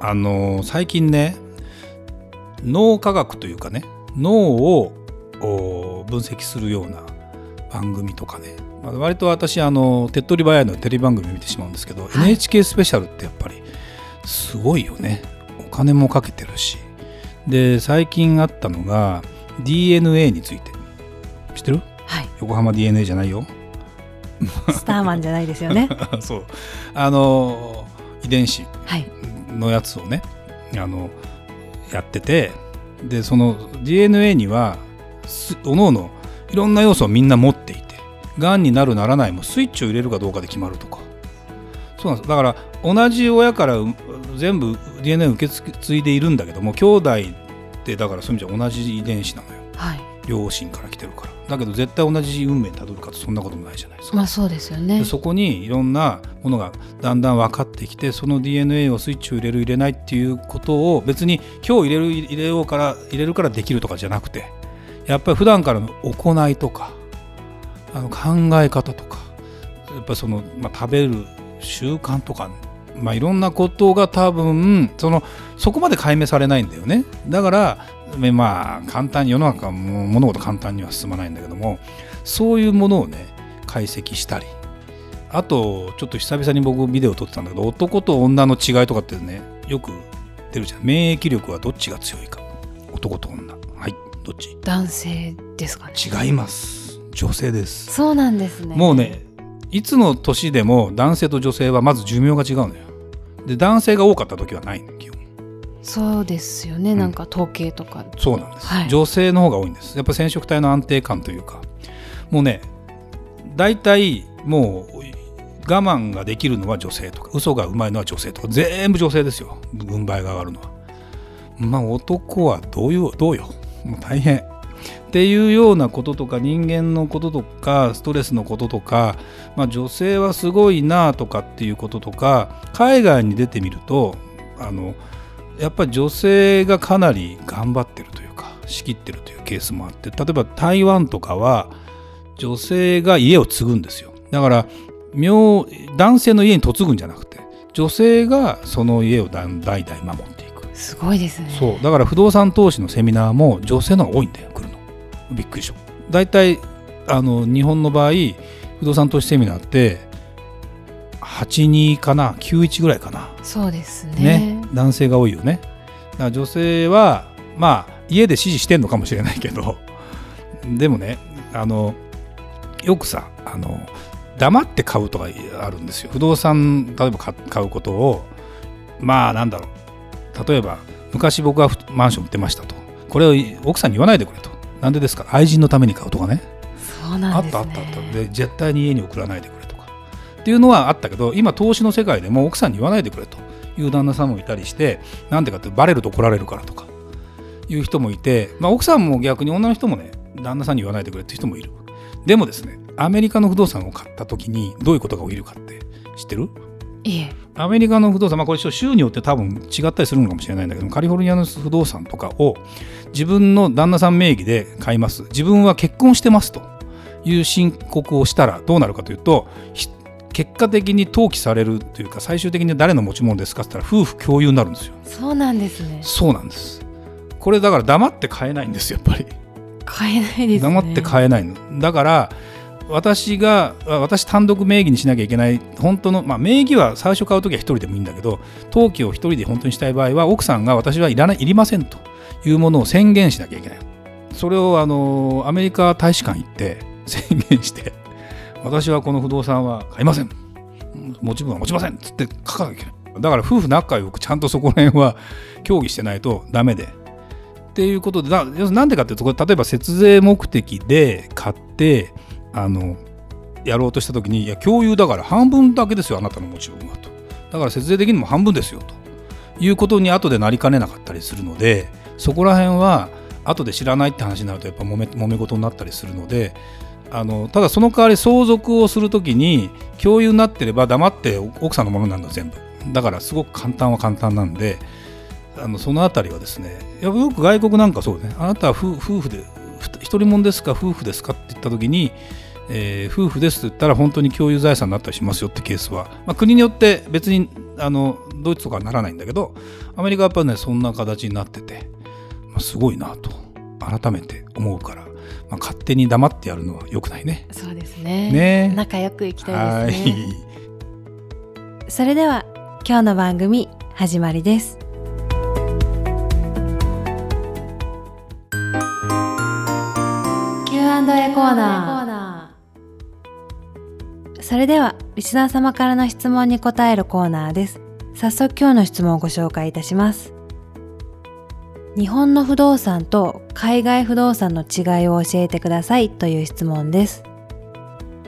あの最近ね脳科学というかね脳を分析するような番組とかね、まあ、割と私あの手っ取り早いのテレビ番組見てしまうんですけど、はい、NHK スペシャルってやっぱりすごいよね。お金もかけてるし。で最近あったのが DNA について。知ってる、はい、横浜 DNA じゃないよ。スターマンじゃないですよね。そう。あの遺伝子のやつをね、はい、あのやっててでその DNA にはおのおのいろんな要素をみんな持っていてがんになるならないもスイッチを入れるかどうかで決まるとか。そうなんです。だから同じ親から全部 DNA を受け継いでいるんだけども兄弟ってだからそういう意味じゃ同じ遺伝子なのよ、はい、両親から来てるからだけど絶対同じ運命たどるかとそんなこともないじゃないですか。まあそうですよね。そこにいろんなものがだんだん分かってきてその DNA をスイッチを入れる入れないっていうことを別に今日入れる入れようから入れるからできるとかじゃなくてやっぱり普段からの行いとかあの考え方とかやっぱその、まあ、食べる習慣とかまあ、いろんなことが多分そのそこまで解明されないんだよねだからまあ簡単に世の中も物事簡単には進まないんだけどもそういうものをね解析したりあとちょっと久々に僕ビデオ撮ってたんだけど男と女の違いとかってねよく出るじゃん。免疫力はどっちが強いか。男と女。はいどっち？男性ですかね。違います。女性です。そうなんですね。もうねいつの年でも男性と女性はまず寿命が違うのよ。で男性が多かった時はないの基本そうですよね、うん、なんか統計とか。そうなんです、はい、女性の方が多いんです。やっぱ染色体の安定感というかもうね大体もう我慢ができるのは女性とか嘘がうまいのは女性とか全部女性ですよ。軍配が上がるのは。まあ男はどういうどうよ。もう大変。っていうようなこととか人間のこととかストレスのこととか、まあ、女性はすごいなとかっていうこととか海外に出てみるとあのやっぱり女性がかなり頑張ってるというか仕切ってるというケースもあって例えば台湾とかは女性が家を継ぐんですよ。だから男性の家に嫁ぐんじゃなくて女性がその家を代々守っていく。すごいですね。そう。だから不動産投資のセミナーも女性の方が多いんだよ来るの。びっくりした。大体あの日本の場合不動産投資セミナーって82かな91ぐらいかな。そうですね。ね男性が多いよね。だから女性はまあ家で指示してんのかもしれないけど。でもねあのよくさあの黙って買うとかあるんですよ。不動産例えば買うことをまあなんだろう。例えば昔僕はマンション売ってましたと。これを奥さんに言わないでくれと。なんでですか？愛人のために買うとかね。そうなんね、あったあったあった。で絶対に家に送らないでくれとか。っていうのはあったけど今投資の世界でも奥さんに言わないでくれという旦那さんもいたりしてなんでかってバレると怒られるからとかいう人もいて、まあ、奥さんも逆に女の人もね旦那さんに言わないでくれって人もいる。でもですねアメリカの不動産を買った時にどういうことが起きるかって知ってる？いえ。アメリカの不動産、まあ、これ州によって多分違ったりするのかもしれないんだけどカリフォルニアの不動産とかを自分の旦那さん名義で買います。自分は結婚してますという申告をしたらどうなるかというと結果的に登記されるというか最終的に誰の持ち物ですかって言ったら夫婦共有になるんですよ。そうなんですね。そうなんです。これだから黙って買えないんですやっぱり。買えないです、ね、黙って買えないの。だから私が私単独名義にしなきゃいけない本当の、まあ、名義は最初買う時は1人でもいいんだけど登記を1人で本当にしたい場合は奥さんが私はいらないいりませんというものを宣言しなきゃいけない。それをあのアメリカ大使館行って 宣言して私はこの不動産は買いません。持ち分は持ちませんっつって書かなきゃいけない。だから夫婦仲良くちゃんとそこら辺は協議してないとダメで。っていうことでだ要すなんでかっていうとこれ例えば節税目的で買ってあのやろうとした時にいや共有だから半分だけですよあなたの持ち分はと。だから節税できるのも半分ですよと。いうことに後でなりかねなかったりするのでそこら辺は後で知らないって話になるとやっぱ揉め揉め事になったりするのであのただその代わり相続をするときに共有になってれば黙って奥さんのものなるの全部。だからすごく簡単は簡単なんであのそのあたりはですねよく外国なんかそうね。あなたは夫婦で一人もんですか夫婦ですかって言った時に、えー、夫婦ですと言ったら本当に共有財産になったりしますよってケースは、まあ、国によって別にあのドイツとかはならないんだけどアメリカはやっぱねそんな形になってて、まあ、すごいなと改めて思うから、まあ、勝手に黙ってやるのはよくないね。そうですねね仲良くいきたいですね。それでは今日の番組始まりです。Q&A コーナーそれではリスナー様からの質問に答えるコーナーです早速今日の質問をご紹介いたします日本の不動産と海外不動産の違いを教えてくださいという質問です。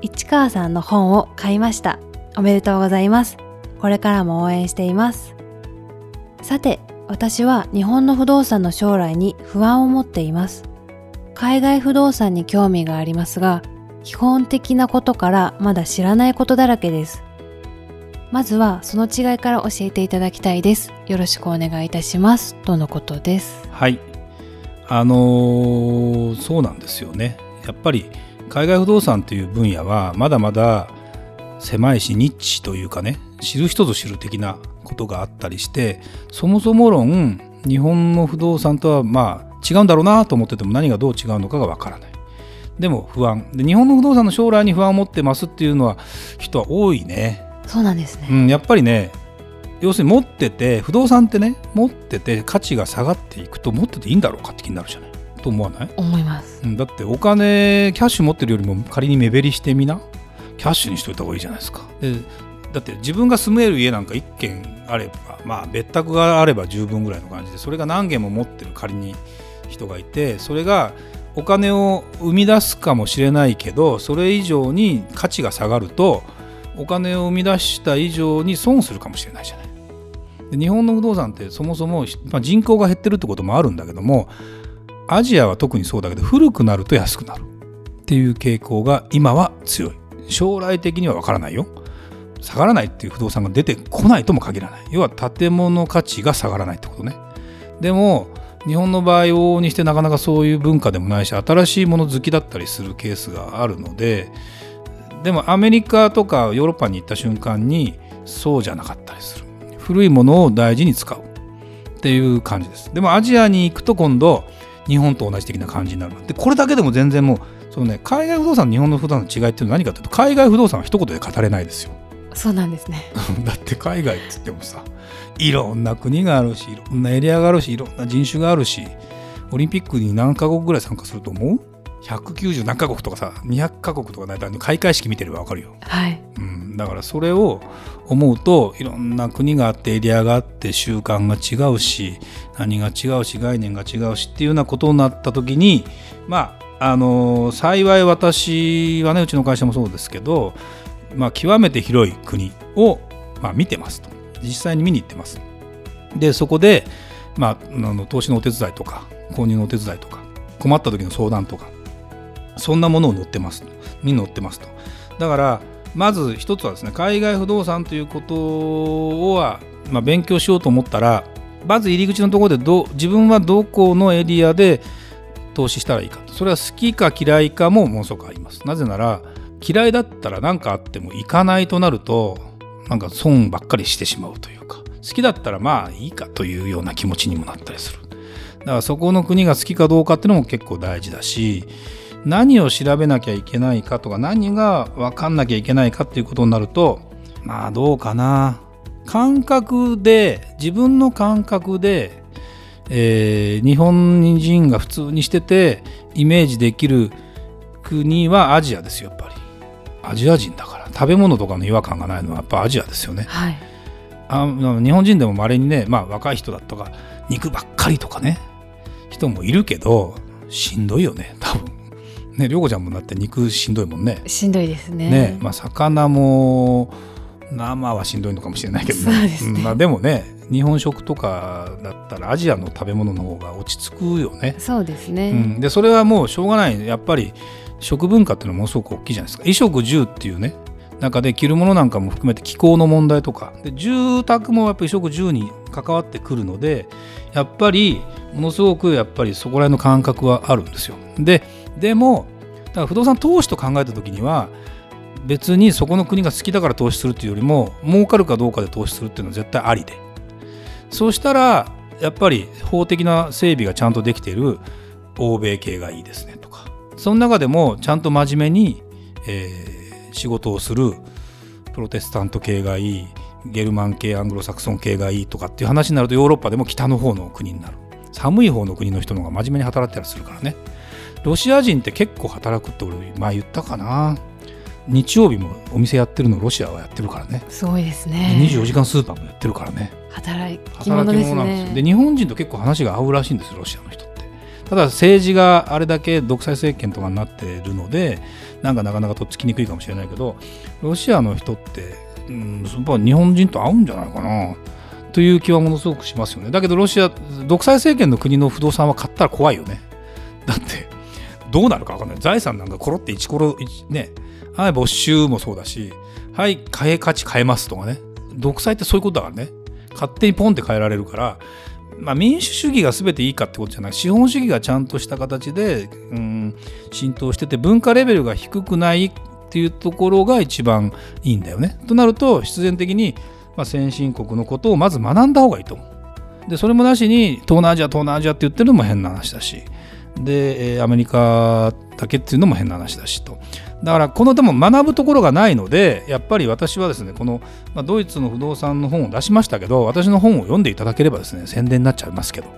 市川さんの本を買いました。おめでとうございます。これからも応援しています。さて私は日本の不動産の将来に不安を持っています。海外不動産に興味がありますが、基本的なことからまだ知らないことだらけです。まずはその違いから教えていただきたいです。よろしくお願いいたします。とのことです。はい。あのー、そうなんですよね。やっぱり海外不動産という分野はまだまだ狭いしニッチというかね知る人ぞ知る的なことがあったりしてそもそも論日本の不動産とはまあ違うんだろうなと思ってても何がどう違うのかがわからないでも不安で日本の不動産の将来に不安を持ってますっていうのは人は多いねそうなんですね、うん、やっぱりね要するに持ってて不動産ってね持ってて価値が下がっていくと持ってていいんだろうかって気になるじゃない？と思わない？思います、うん、だってお金キャッシュ持ってるよりも仮に目減りしてみな。キャッシュにしといた方がいいじゃないですか。でだって自分が住める家なんか1軒あればまあ別宅があれば十分ぐらいの感じでそれが何軒も持ってる仮に人がいてそれがお金を生み出すかもしれないけどそれ以上に価値が下がるとお金を生み出した以上に損するかもしれないじゃない。で日本の不動産ってそもそも、まあ、人口が減ってるってこともあるんだけどもアジアは特にそうだけど古くなると安くなるっていう傾向が今は強い。将来的には分からないよ。下がらないっていう不動産が出てこないとも限らない。要は建物価値が下がらないってことね。でも日本の場合往々にしてなかなかそういう文化でもないし新しいもの好きだったりするケースがあるのででもアメリカとかヨーロッパに行った瞬間にそうじゃなかったりする。古いものを大事に使うっていう感じです。でもアジアに行くと今度日本と同じ的な感じになる。でこれだけでも全然もうそのね海外不動産日本の不動産の違いっていうのは何かというと海外不動産は一言で語れないですよ。そうなんですね。だって海外って言ってもさいろんな国があるしいろんなエリアがあるしいろんな人種があるしオリンピックに何カ国ぐらい参加すると思う？190何カ国とかさ200カ国とかないと開会式見てれば分かるよ、はい。うん、だからそれを思うといろんな国があってエリアがあって習慣が違うし何が違うし概念が違うしっていうようなことになった時にまああの幸い私はねうちの会社もそうですけどまあ、極めて広い国を、まあ、見てますと。実際に見に行ってます。でそこで、まあ、あの投資のお手伝いとか購入のお手伝いとか困った時の相談とかそんなものを載ってますに載ってますと。だからまず一つはですね海外不動産ということは、まあ、勉強しようと思ったらまず入り口のところでど自分はどこのエリアで投資したらいいかそれは好きか嫌いかもものすごくあります。なぜなら嫌いだったら何かあっても行かないとなるとなんか損ばっかりしてしまうというか好きだったらまあいいかというような気持ちにもなったりする。だからそこの国が好きかどうかっていうのも結構大事だし何を調べなきゃいけないかとか何が分かんなきゃいけないかっていうことになるとまあどうかな感覚で自分の感覚で、えー、日本人が普通にしててイメージできる国はアジアですよやっぱりアジア人だから食べ物とかの違和感がないのはやっぱアジアですよね。はい、あ日本人でもまれにね、まあ、若い人だとか肉ばっかりとかね人もいるけどしんどいよね多分。ね涼子ちゃんもだって肉しんどいもんね。しんどいですね。ねまあ、魚も生はしんどいのかもしれないけど、ね、ね、まあ、でもね日本食とかだったらアジアの食べ物の方が落ち着くよね。そうですね、うん、でそれはもうしょうがない。やっぱり食文化っていうのはものすごく大きいじゃないですか。衣食住っていうね。中で着るものなんかも含めて気候の問題とか。で住宅もやっぱり衣食住に関わってくるのでやっぱりものすごくやっぱりそこら辺の感覚はあるんですよ。ででもだから不動産投資と考えた時には別にそこの国が好きだから投資するっていうよりも儲かるかどうかで投資するっていうのは絶対ありで。そうしたらやっぱり法的な整備がちゃんとできている欧米系がいいですねとか。その中でもちゃんと真面目に、えー仕事をするプロテスタント系がいいゲルマン系アングロサクソン系がいいとかっていう話になるとヨーロッパでも北の方の国になる。寒い方の国の人の方が真面目に働いたりするからね。ロシア人って結構働くって俺前言ったかな。日曜日もお店やってるのロシアはやってるからね。すごいですでね24時間スーパーもやってるからね。働き働者ですき者なんです。よでね日本人と結構話が合うらしいんですよロシアの人って。ただ政治があれだけ独裁政権とかになってるのでなんかなかなかとっつきにくいかもしれないけどロシアの人って、うん、日本人と合うんじゃないかなという気はものすごくしますよね。だけどロシア独裁政権の国の不動産は買ったら怖いよね。だってどうなるか分かんない。財産なんかコロって1コロね。はい没収もそうだし。はい買え価値変えますとかね。独裁ってそういうことだからね。勝手にポンって変えられるから、まあ、民主主義が全ていいかってことじゃない。資本主義がちゃんとした形で、うん、浸透してて文化レベルが低くないっていうところが一番いいんだよね。となると必然的に、まあ、先進国のことをまず学んだ方がいいと思う。でそれもなしに東南アジア東南アジアって言ってるのも変な話だしで、アメリカだけっていうのも変な話だしとだからこのでも学ぶところがないのでやっぱり私はですねこの、まあ、ドイツの不動産の本を出しましたけど私の本を読んでいただければですね宣伝になっちゃいますけど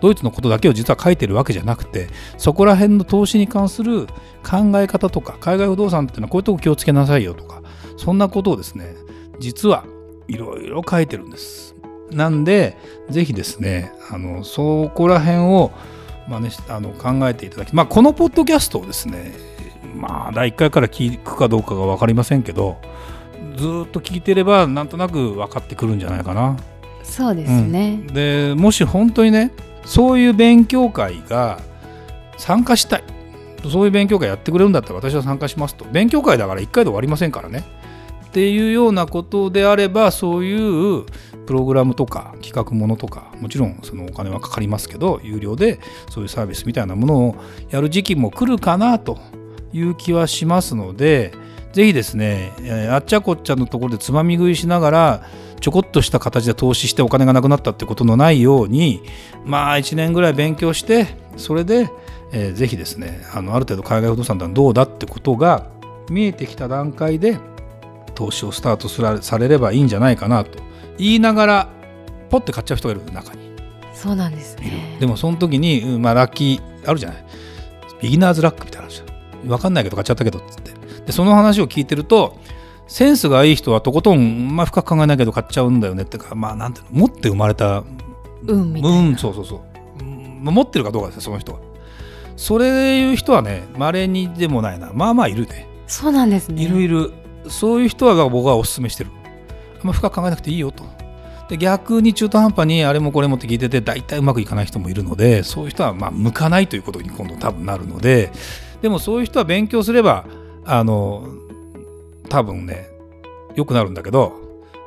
ドイツのことだけを実は書いてるわけじゃなくてそこら辺の投資に関する考え方とか海外不動産っていうのはこういうとこ気をつけなさいよとかそんなことをですね実はいろいろ書いてるんです。なんでぜひですねあのそこら辺を、まあね、あの考えていただき、まあ、このポッドキャストをですねまあ第1回から聞くかどうかが分かりませんけどずーっと聞いてればなんとなく分かってくるんじゃないかな。そうですね、でもし本当にねそういう勉強会が参加したい。そういう勉強会やってくれるんだったら私は参加しますと。勉強会だから1回で終わりませんからねっていうようなことであればそういうプログラムとか企画ものとかもちろんそのお金はかかりますけど有料でそういうサービスみたいなものをやる時期も来るかなという気はしますのでぜひですね、えあっちゃこっちゃのところでつまみ食いしながらちょこっとした形で投資してお金がなくなったってことのないようにまあ1年ぐらい勉強してそれで、えーぜひですねあのある程度海外不動産ってのはどうだってことが見えてきた段階で投資をスタートすらされればいいんじゃないかなと。言いながらポッて買っちゃう人がいる中に。そうなんですね。でもその時に、うんまあ、ラッキーあるじゃない。ビギナーズラックみたいなのあるじゃん分かんないけど買っちゃったけどっつって。でその話を聞いてるとセンスがいい人はとことん、まあ、深く考えないけど買っちゃうんだよねってかまあなんていうの持って生まれた運みたいな、うんそうそうそう、うんまあ持ってるかどうかですよその人は。それいう人はね稀にでもないな。まあまあいるね。そうなんですね。いるいるそういう人は僕はお勧めしてる。あんま深く考えなくていいよと。で逆に中途半端にあれもこれもって聞いてて大体うまくいかない人もいるのでそういう人はま向かないということに今度多分なるのででもそういう人は勉強すればあの多分ね良くなるんだけど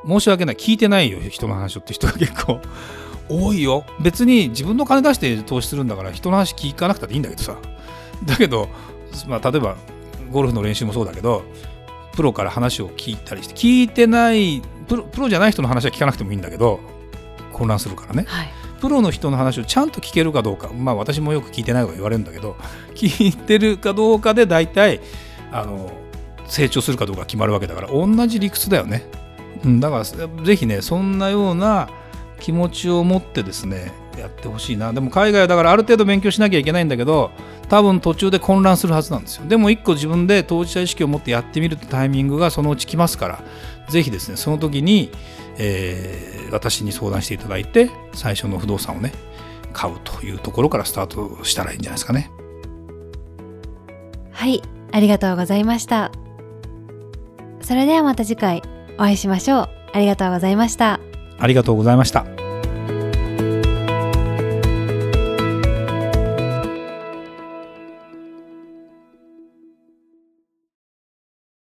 申し訳ない。聞いてないよ人の話をって人が結構 多いよ。別に自分の金出して投資するんだから人の話聞かなくたっていいんだけどさ。だけど、まあ、例えばゴルフの練習もそうだけどプロから話を聞いたりして聞いてないプロプロじゃない人の話は聞かなくてもいいんだけど混乱するからね。はい。プロの人の話をちゃんと聞けるかどうかまあ私もよく聞いてないとか言われるんだけど 聞いてるかどうかで大体あの成長するかどうか決まるわけだから同じ理屈だよね、うん、だからぜひねそんなような気持ちを持ってですねやってほしいな。でも海外はだからある程度勉強しなきゃいけないんだけど多分途中で混乱するはずなんですよ。でも一個自分で当事者意識を持ってやってみるってタイミングがそのうち来ますから。ぜひですねその時に、えー私に相談していただいて最初の不動産をね買うというところからスタートしたらいいんじゃないですかね。はいありがとうございました。それではまた次回お会いしましょう。ありがとうございました。ありがとうございました